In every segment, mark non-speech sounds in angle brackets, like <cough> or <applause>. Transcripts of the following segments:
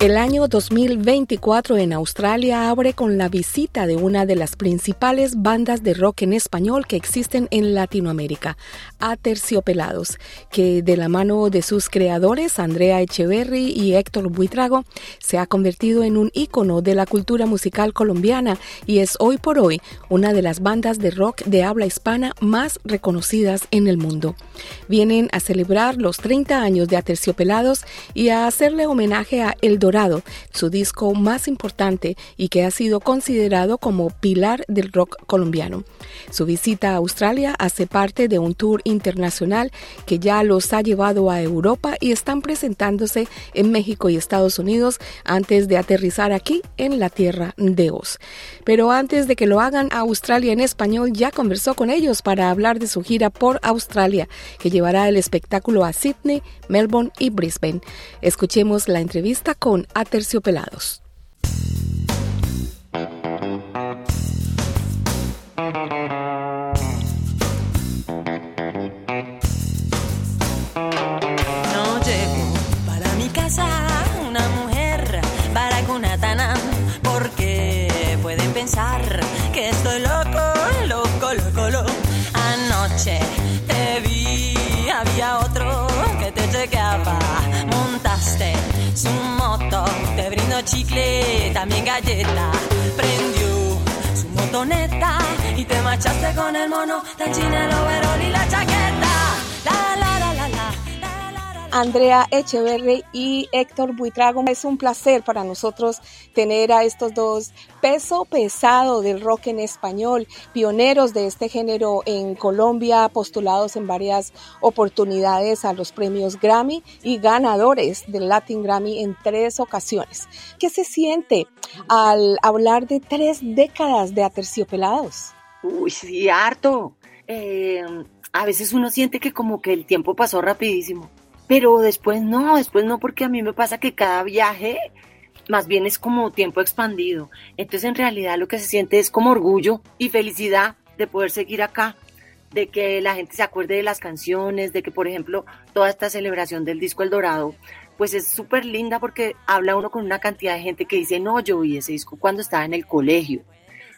El año 2024 en Australia abre con la visita de una de las principales bandas de rock en español que existen en Latinoamérica, Aterciopelados, que de la mano de sus creadores, Andrea Echeverry y Héctor Buitrago, se ha convertido en un ícono de la cultura musical colombiana y es hoy por hoy una de las bandas de rock de habla hispana más reconocidas en el mundo. Vienen a celebrar los 30 años de Aterciopelados y a hacerle homenaje a El su disco más importante y que ha sido considerado como pilar del rock colombiano. Su visita a Australia hace parte de un tour internacional que ya los ha llevado a Europa y están presentándose en México y Estados Unidos antes de aterrizar aquí en la tierra de Oz. Pero antes de que lo hagan a Australia en español, ya conversó con ellos para hablar de su gira por Australia, que llevará el espectáculo a Sydney, Melbourne y Brisbane. Escuchemos la entrevista con Aterciopelados. También galleta. Prendió su motoneta y te marchaste con el mono, tan china y la Andrea Echeverry y Héctor Buitrago. Es un placer para nosotros tener a estos dos peso pesado del rock en español, pioneros de este género en Colombia, postulados en varias oportunidades a los premios Grammy y ganadores del Latin Grammy en tres ocasiones. ¿Qué se siente al hablar de tres décadas de aterciopelados? Uy, sí, harto. Eh, a veces uno siente que como que el tiempo pasó rapidísimo pero después no, después no, porque a mí me pasa que cada viaje más bien es como tiempo expandido. Entonces en realidad lo que se siente es como orgullo y felicidad de poder seguir acá, de que la gente se acuerde de las canciones, de que por ejemplo toda esta celebración del disco El Dorado, pues es súper linda porque habla uno con una cantidad de gente que dice, no, yo vi ese disco cuando estaba en el colegio,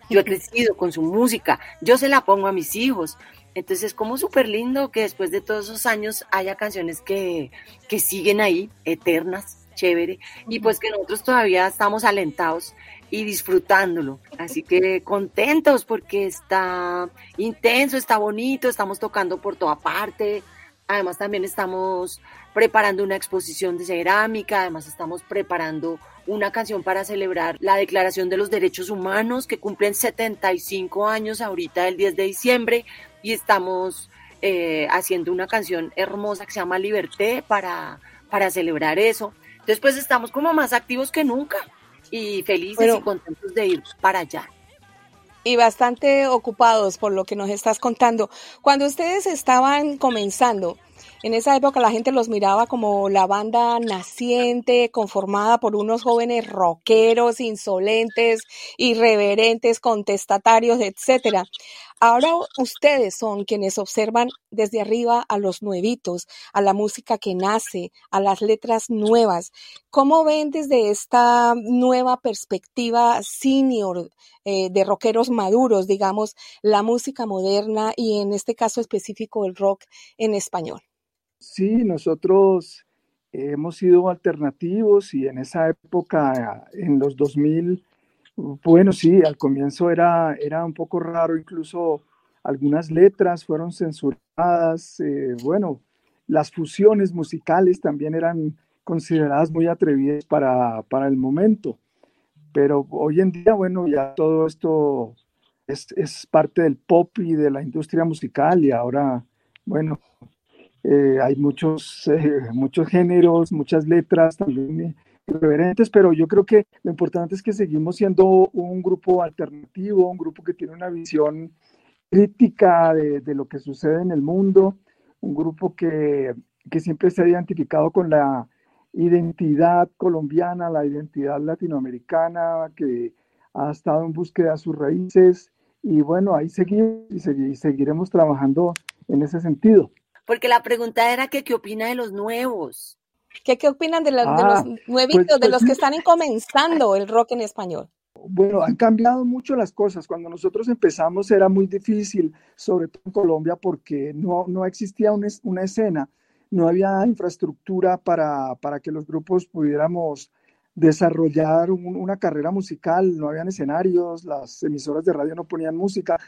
yo he crecido con su música, yo se la pongo a mis hijos. Entonces es como súper lindo que después de todos esos años haya canciones que, que siguen ahí, eternas, chévere, y pues que nosotros todavía estamos alentados y disfrutándolo. Así que contentos porque está intenso, está bonito, estamos tocando por toda parte. Además también estamos preparando una exposición de cerámica, además estamos preparando una canción para celebrar la Declaración de los Derechos Humanos que cumplen 75 años ahorita el 10 de diciembre y estamos eh, haciendo una canción hermosa que se llama Liberté para, para celebrar eso. Entonces pues estamos como más activos que nunca y felices y contentos de ir para allá y bastante ocupados por lo que nos estás contando. Cuando ustedes estaban comenzando, en esa época la gente los miraba como la banda naciente, conformada por unos jóvenes rockeros, insolentes, irreverentes, contestatarios, etcétera. Ahora ustedes son quienes observan desde arriba a los nuevitos, a la música que nace, a las letras nuevas. ¿Cómo ven desde esta nueva perspectiva senior eh, de rockeros maduros, digamos, la música moderna y en este caso específico el rock en español? Sí, nosotros hemos sido alternativos y en esa época, en los 2000, bueno, sí, al comienzo era, era un poco raro, incluso algunas letras fueron censuradas, eh, bueno, las fusiones musicales también eran consideradas muy atrevidas para, para, el momento, pero hoy en día, bueno, ya todo esto es, es parte del pop y de la industria musical y ahora, bueno, eh, hay muchos, eh, <laughs> muchos géneros, muchas letras también irreverentes, pero yo creo que lo importante es que seguimos siendo un grupo alternativo, un grupo que tiene una visión crítica de, de lo que sucede en el mundo, un grupo que, que, siempre se ha identificado con la identidad colombiana, la identidad latinoamericana, que ha estado en búsqueda de sus raíces. Y bueno, ahí seguimos y, seguiremos trabajando en ese sentido. Porque la pregunta era que qué opina de los nuevos. ¿Qué, qué opinan de, los ah, nuevitos, pues, de los pues que están comenzando el rock en español? Bueno, han cambiado mucho las cosas. Cuando nosotros empezamos era muy difícil, sobre todo en Colombia, porque no, no existía una, escena, no había infraestructura para, para que los grupos pudiéramos desarrollar una carrera musical, no habían escenarios, las emisoras de radio no ponían música.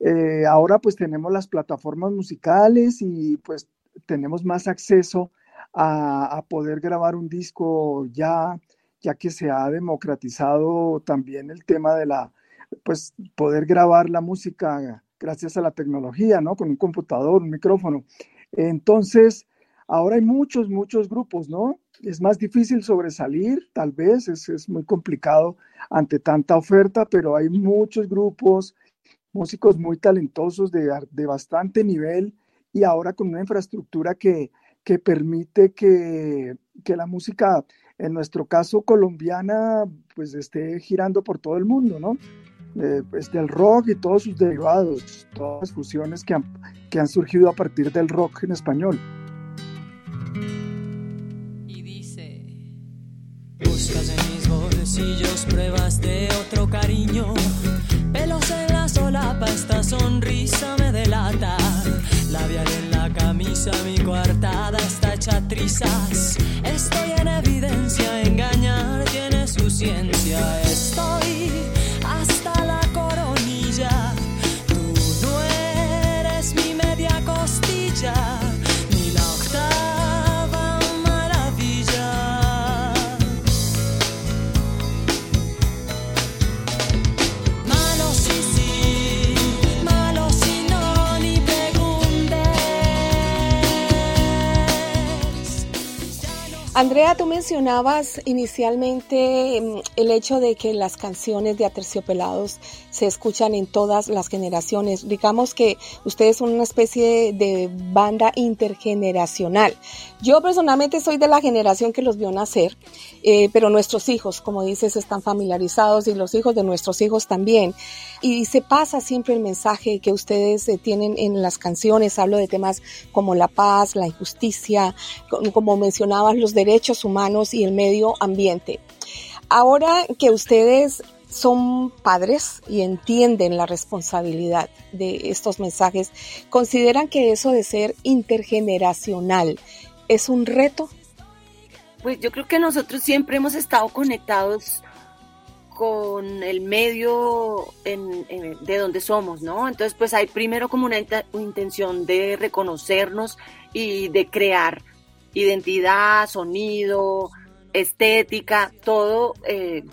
Eh, ahora pues tenemos las plataformas musicales y pues tenemos más acceso a, a poder grabar un disco ya ya que se ha democratizado también el tema de la, pues poder grabar la música gracias a la tecnología, ¿no? Con un computador, un micrófono. Entonces, ahora hay muchos, muchos grupos, ¿no? Es más difícil sobresalir, tal vez, es, es muy complicado ante tanta oferta, pero hay muchos grupos, músicos muy talentosos de, de bastante nivel y ahora con una infraestructura que, que permite que, que la música en nuestro caso colombiana, pues esté girando por todo el mundo, ¿no? Eh, pues rock y todos sus derivados, todas las fusiones que han, que han surgido a partir del rock en español. Y dice, buscas en mis bolsillos pruebas de otro cariño, sonrisa me delata, labial en la camisa, mi coartada está hecha trizas, Andrea, mencionabas inicialmente mm, el hecho de que las canciones de Aterciopelados se escuchan en todas las generaciones. Digamos que ustedes son una especie de banda intergeneracional. Yo personalmente soy de la generación que los vio nacer, eh, pero nuestros hijos, como dices, están familiarizados y los hijos de nuestros hijos también. Y se pasa siempre el mensaje que ustedes eh, tienen en las canciones. Hablo de temas como la paz, la injusticia, como mencionabas, los derechos humanos y el medio ambiente. Ahora que ustedes son padres y entienden la responsabilidad de estos mensajes, ¿consideran que eso de ser intergeneracional es un reto? Pues yo creo que nosotros siempre hemos estado conectados con el medio de donde somos, ¿no? Entonces, pues hay primero como una, intención de reconocernos y de crear identidad, sonido, estética, todo eh,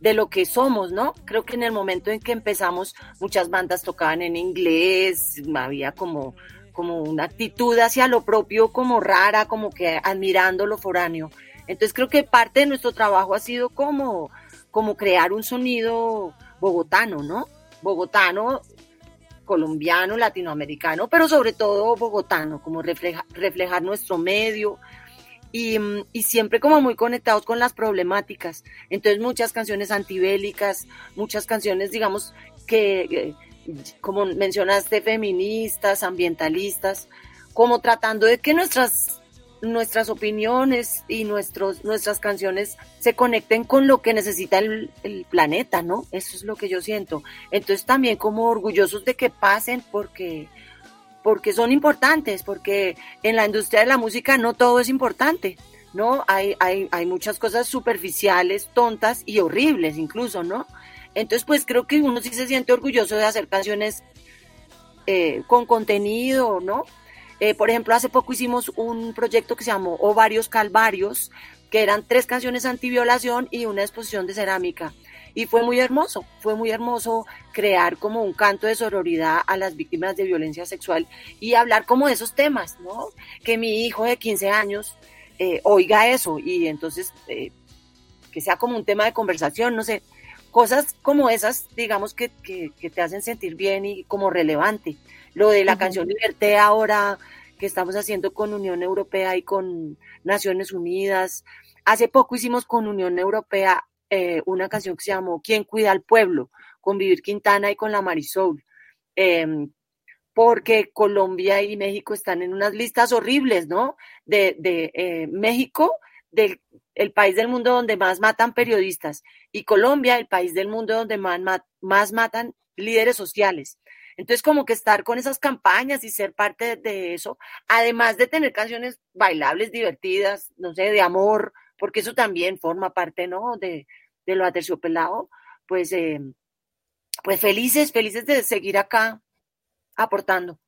de lo que somos, ¿no? Creo que en el momento en que empezamos, muchas bandas tocaban en inglés, había como, como una actitud hacia lo propio, como rara, como que admirando lo foráneo. Entonces creo que parte de nuestro trabajo ha sido como como crear un sonido bogotano, ¿no? Bogotano, colombiano, latinoamericano, pero sobre todo bogotano, como reflejar nuestro medio y, y, siempre como muy conectados con las problemáticas. Entonces muchas canciones antibélicas, muchas canciones, digamos, que, eh, como mencionaste, feministas, ambientalistas, como tratando de que nuestras nuestras opiniones y nuestros, nuestras canciones se conecten con lo que necesita el, planeta, ¿no? Eso es lo que yo siento. Entonces también como orgullosos de que pasen porque, porque son importantes, porque en la industria de la música no todo es importante, ¿no? Hay, hay, hay muchas cosas superficiales, tontas y horribles incluso, ¿no? Entonces pues creo que uno sí se siente orgulloso de hacer canciones eh, con contenido, ¿no? Eh, por ejemplo, hace poco hicimos un proyecto que se llamó Ovarios Calvarios, que eran tres canciones antiviolación y una exposición de cerámica. Y fue muy hermoso, fue muy hermoso crear como un canto de sororidad a las víctimas de violencia sexual y hablar como de esos temas, ¿no? Que mi hijo de 15 años eh, oiga eso y entonces eh, que sea como un tema de conversación, no sé, cosas como esas, digamos, que, que, te hacen sentir bien y como relevante. Lo de la canción Liberté ahora, que estamos haciendo con Unión Europea y con Naciones Unidas. Hace poco hicimos con Unión Europea eh, una canción que se llamó ¿Quién cuida al pueblo? con Vivir Quintana y con la Marisol. Em, porque Colombia y México están en unas listas horribles, ¿no? De, de eh, México, del el país del mundo donde más matan periodistas, y Colombia, el país del mundo donde más, más matan líderes sociales. Entonces, como que estar con esas campañas y ser parte de eso, además de tener canciones bailables, divertidas, no sé, de amor, porque eso también forma parte, ¿no? De, de lo aterciopelado, pues, eh, pues felices, felices de seguir acá aportando.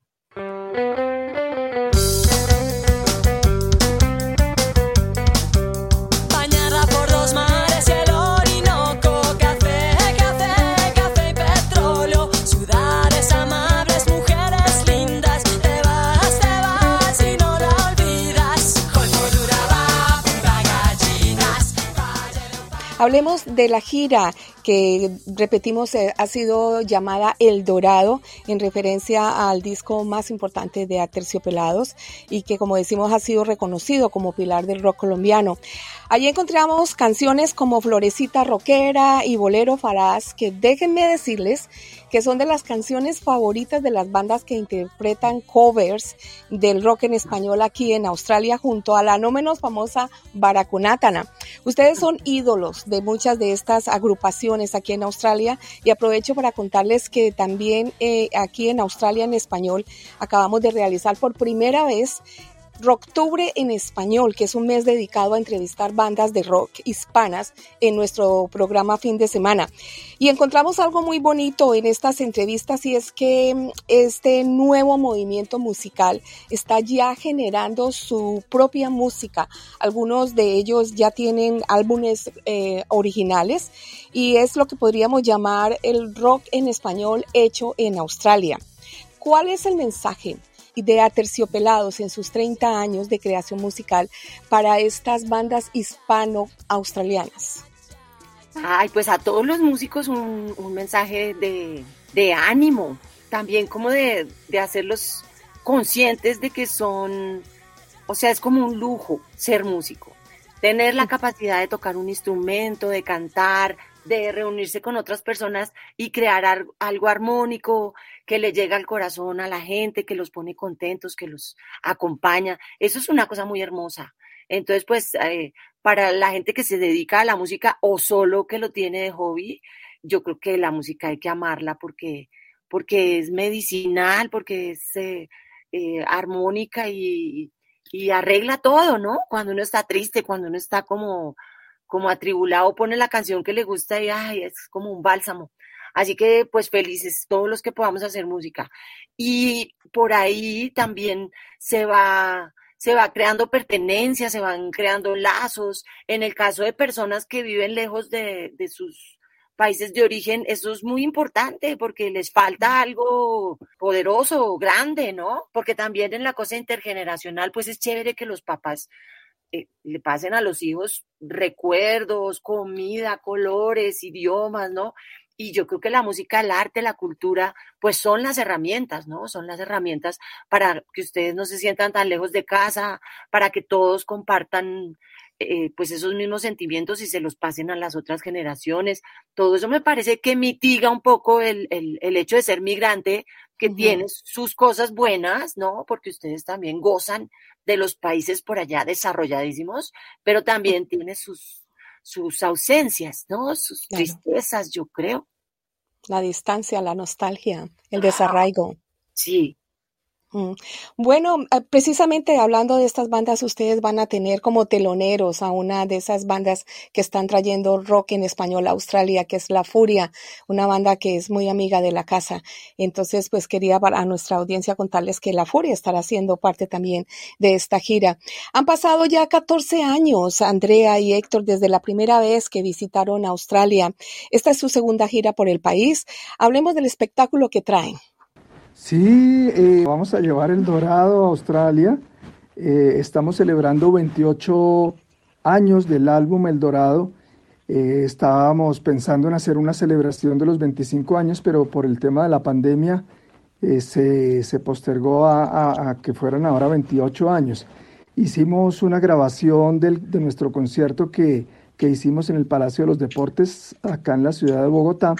Hablemos de la gira que repetimos eh, ha sido llamada El Dorado en referencia al disco más importante de Aterciopelados y que como decimos ha sido reconocido como pilar del rock colombiano. Allí encontramos canciones como Florecita Roquera y Bolero Faraz que déjenme decirles que son de las canciones favoritas de las bandas que interpretan covers del rock en español aquí en Australia junto a la no menos famosa Baracunátana. Ustedes son ídolos de muchas de estas agrupaciones aquí en Australia y aprovecho para contarles que también eh, aquí en Australia en español acabamos de realizar por primera vez Rocktubre en español, que es un mes dedicado a entrevistar bandas de rock hispanas en nuestro programa fin de semana. Y encontramos algo muy bonito en estas entrevistas y es que mm, este nuevo movimiento musical está ya generando su propia música. Algunos de ellos ya tienen álbumes eh, originales y es lo que podríamos llamar el rock en español hecho en Australia. ¿Cuál es el mensaje? De Aterciopelados en sus 30 años de creación musical para estas bandas hispano-australianas? Ay, pues a todos los músicos un, mensaje de, ánimo, también como de, de hacerlos conscientes de que son, o sea, es como un lujo ser músico, tener la capacidad de tocar un instrumento, de cantar, de reunirse con otras personas y crear algo armónico que le llega al corazón a la gente, que los pone contentos, que los acompaña. Eso es una cosa muy hermosa. Entonces, pues, eh, para la gente que se dedica a la música o solo que lo tiene de hobby, yo creo que la música hay que amarla porque, porque es medicinal, porque es eh, eh, armónica y, y arregla todo, ¿no? Cuando uno está triste, cuando uno está como como atribulado pone la canción que le gusta y ay, es como un bálsamo. Así que pues felices todos los que podamos hacer música. Y por ahí también se va se va creando pertenencia, se van creando lazos. En el caso de personas que viven lejos de, de sus países de origen, eso es muy importante porque les falta algo poderoso, grande, ¿no? Porque también en la cosa intergeneracional, pues es chévere que los papás eh, le pasen a los hijos recuerdos, comida, colores, idiomas, ¿no? Y yo creo que la música, el arte, la cultura, pues son las herramientas, ¿no? Son las herramientas para que ustedes no se sientan tan lejos de casa, para que todos compartan eh, pues esos mismos sentimientos y se los pasen a las otras generaciones. Todo eso me parece que mitiga un poco el, el, hecho de ser migrante, que tiene sus cosas buenas, ¿no? Porque ustedes también gozan de los países por allá desarrolladísimos, pero también tiene sus, sus ausencias, ¿no? Sus tristezas, yo creo. La distancia, la nostalgia, el desarraigo. Sí. Bueno, eh, precisamente hablando de estas bandas, ustedes van a tener como teloneros a una de esas bandas que están trayendo rock en español a Australia, que es La Furia, una banda que es muy amiga de la casa. Entonces, pues quería a nuestra audiencia contarles que La Furia estará siendo parte también de esta gira. Han pasado ya 14 años, Andrea y Héctor, desde la primera vez que visitaron Australia. Esta es su segunda gira por el país. Hablemos del espectáculo que traen. Sí, eh, vamos a llevar el dorado a Australia. Eh, estamos celebrando 28 años del álbum El Dorado. Eh, estábamos pensando en hacer una celebración de los 25 años, pero por el tema de la pandemia eh, se, postergó a, que fueran ahora 28 años. Hicimos una grabación de nuestro concierto que, que hicimos en el Palacio de los Deportes, acá en la ciudad de Bogotá,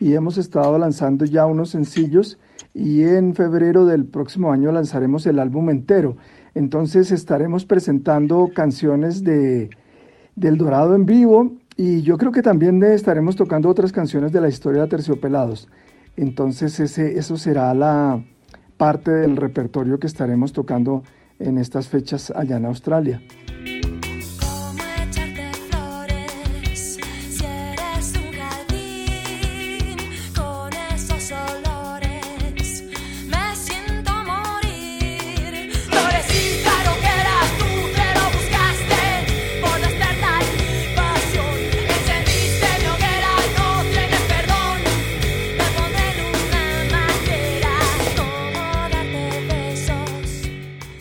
y hemos estado lanzando ya unos sencillos y en febrero del próximo año lanzaremos el álbum entero. Entonces estaremos presentando canciones de, del Dorado en vivo y yo creo que también estaremos tocando otras canciones de la historia de Terciopelados. Entonces ese, eso será la parte del repertorio que estaremos tocando en estas fechas allá en Australia.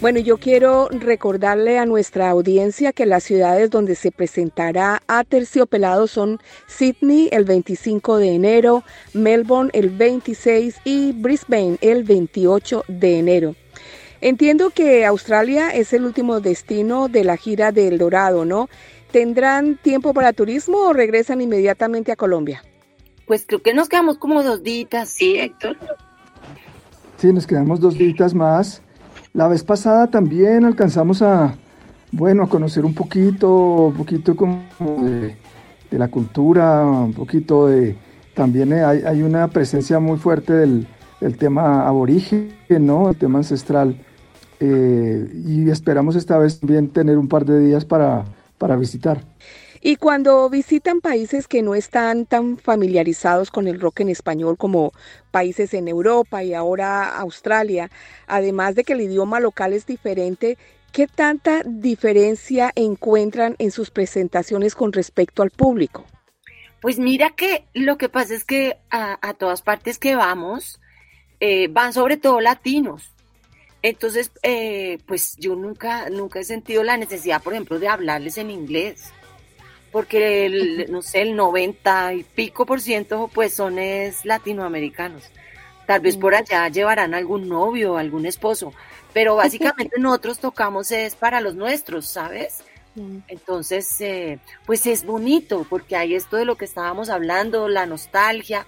Bueno, yo quiero recordarle a nuestra audiencia que las ciudades donde se presentará a Terciopelado son Sydney el 25 de enero, Melbourne el 26 y Brisbane el 28 de enero. Entiendo que Australia es el último destino de la gira del Dorado, ¿no? ¿Tendrán tiempo para turismo o regresan inmediatamente a Colombia? Pues creo que nos quedamos como dos días, sí, Héctor. Sí, nos quedamos dos días más. La vez pasada también alcanzamos a, bueno, a conocer un poquito, un poquito como de, la cultura, un poquito de, también hay, una presencia muy fuerte del, tema aborigen, ¿no? El tema ancestral. Eh, y esperamos esta vez también tener un par de días para, para visitar. Y cuando visitan países que no están tan familiarizados con el rock en español como países en Europa y ahora Australia, además de que el idioma local es diferente, ¿qué tanta diferencia encuentran en sus presentaciones con respecto al público? Pues mira que lo que pasa es que a, todas partes que vamos, eh, van sobre todo latinos. Entonces, eh, pues yo nunca, nunca he sentido la necesidad, por ejemplo, de hablarles en inglés porque el, no sé, el 90 y pico por ciento pues son es latinoamericanos. Tal vez por allá llevarán algún novio, algún esposo, pero básicamente <laughs> nosotros tocamos es para los nuestros, ¿sabes? Entonces, eh, pues es bonito porque hay esto de lo que estábamos hablando, la nostalgia,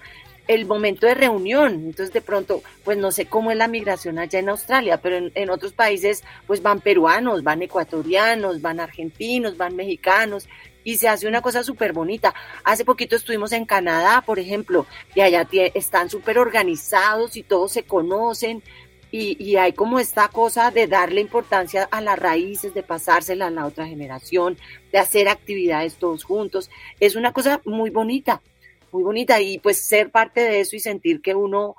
el momento de reunión. Entonces, de pronto, pues no sé cómo es la migración allá en Australia, pero en, en otros países, pues van peruanos, van ecuatorianos, van argentinos, van mexicanos, y se hace una cosa súper bonita. Hace poquito estuvimos en Canadá, por ejemplo, y allá están súper organizados y todos se conocen. Y, hay como esta cosa de darle importancia a las raíces, de pasársela a la otra generación, de hacer actividades todos juntos. Es una cosa muy bonita, muy bonita. Y pues ser parte de eso y sentir que uno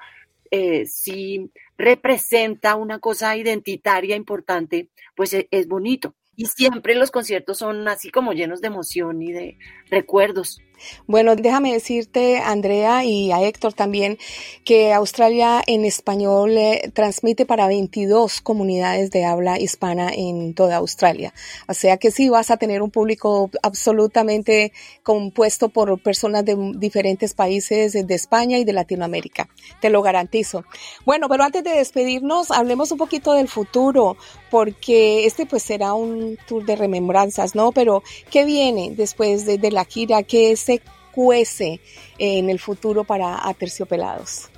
eh, sí representa una cosa identitaria importante, pues e, es bonito y siempre los conciertos son así como llenos de emoción y de recuerdos. Bueno, déjame decirte, Andrea, y a Héctor también, que Australia en español eh, transmite para 22 comunidades de habla hispana en toda Australia. O sea que sí vas a tener un público absolutamente compuesto por personas de diferentes países de España y de Latinoamérica. Te lo garantizo. Bueno, pero antes de despedirnos, hablemos un poquito del futuro, porque este pues será un tour de remembranzas, ¿no? Pero, ¿qué viene después de, de la gira? ¿Qué es se cuece en el futuro para Aterciopelados?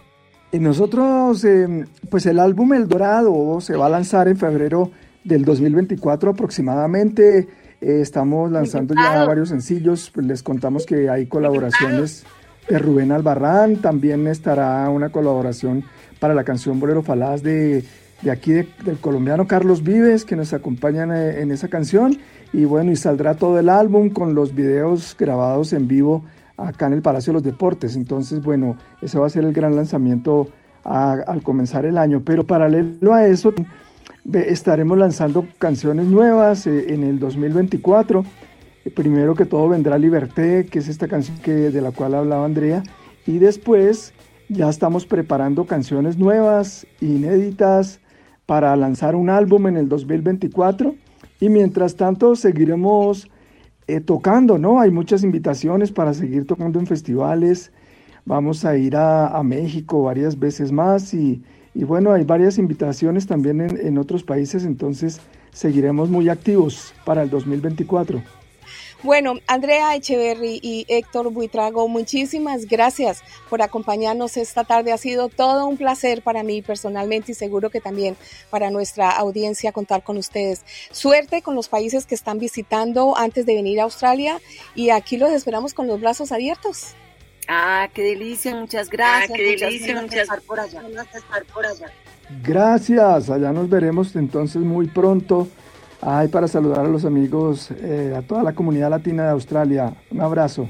Y nosotros, em, pues el álbum El Dorado se va a lanzar en febrero del 2024 aproximadamente. Eh, estamos lanzando ya varios sencillos, pues les contamos que hay colaboraciones de Rubén Albarrán, también estará una colaboración para la canción Bolero Falaz de, de aquí del colombiano Carlos Vives, que nos acompañan eh, en esa canción, y bueno, y saldrá todo el álbum con los videos grabados en vivo acá en el Palacio de los Deportes. Entonces, bueno, ese va a ser el gran lanzamiento al comenzar el año. Pero paralelo a eso, estaremos lanzando canciones nuevas eh, en el 2024. Primero que todo vendrá Liberté, que es esta canción que, de la cual hablaba Andrea. Y después ya estamos preparando canciones nuevas, inéditas, para lanzar un álbum en el 2024 y mientras tanto seguiremos eh, tocando, ¿no? Hay muchas invitaciones para seguir tocando en festivales. Vamos a ir a, México varias veces más y, y bueno, hay varias invitaciones también en, en otros países, entonces seguiremos muy activos para el 2024. Bueno, Andrea Echeverry y Héctor Buitrago, muchísimas gracias por acompañarnos esta tarde. Ha sido todo un placer para mí personalmente y seguro que también para nuestra audiencia contar con ustedes. Suerte con los países que están visitando antes de venir a Australia y aquí los esperamos con los brazos abiertos. Ah, qué delicia, muchas gracias. Ah, qué delicia, muchas, gracias. Estar por allá. por allá. Gracias, allá nos veremos entonces muy pronto. Ay, para saludar a los amigos, eh, a toda la comunidad latina de Australia. Un abrazo.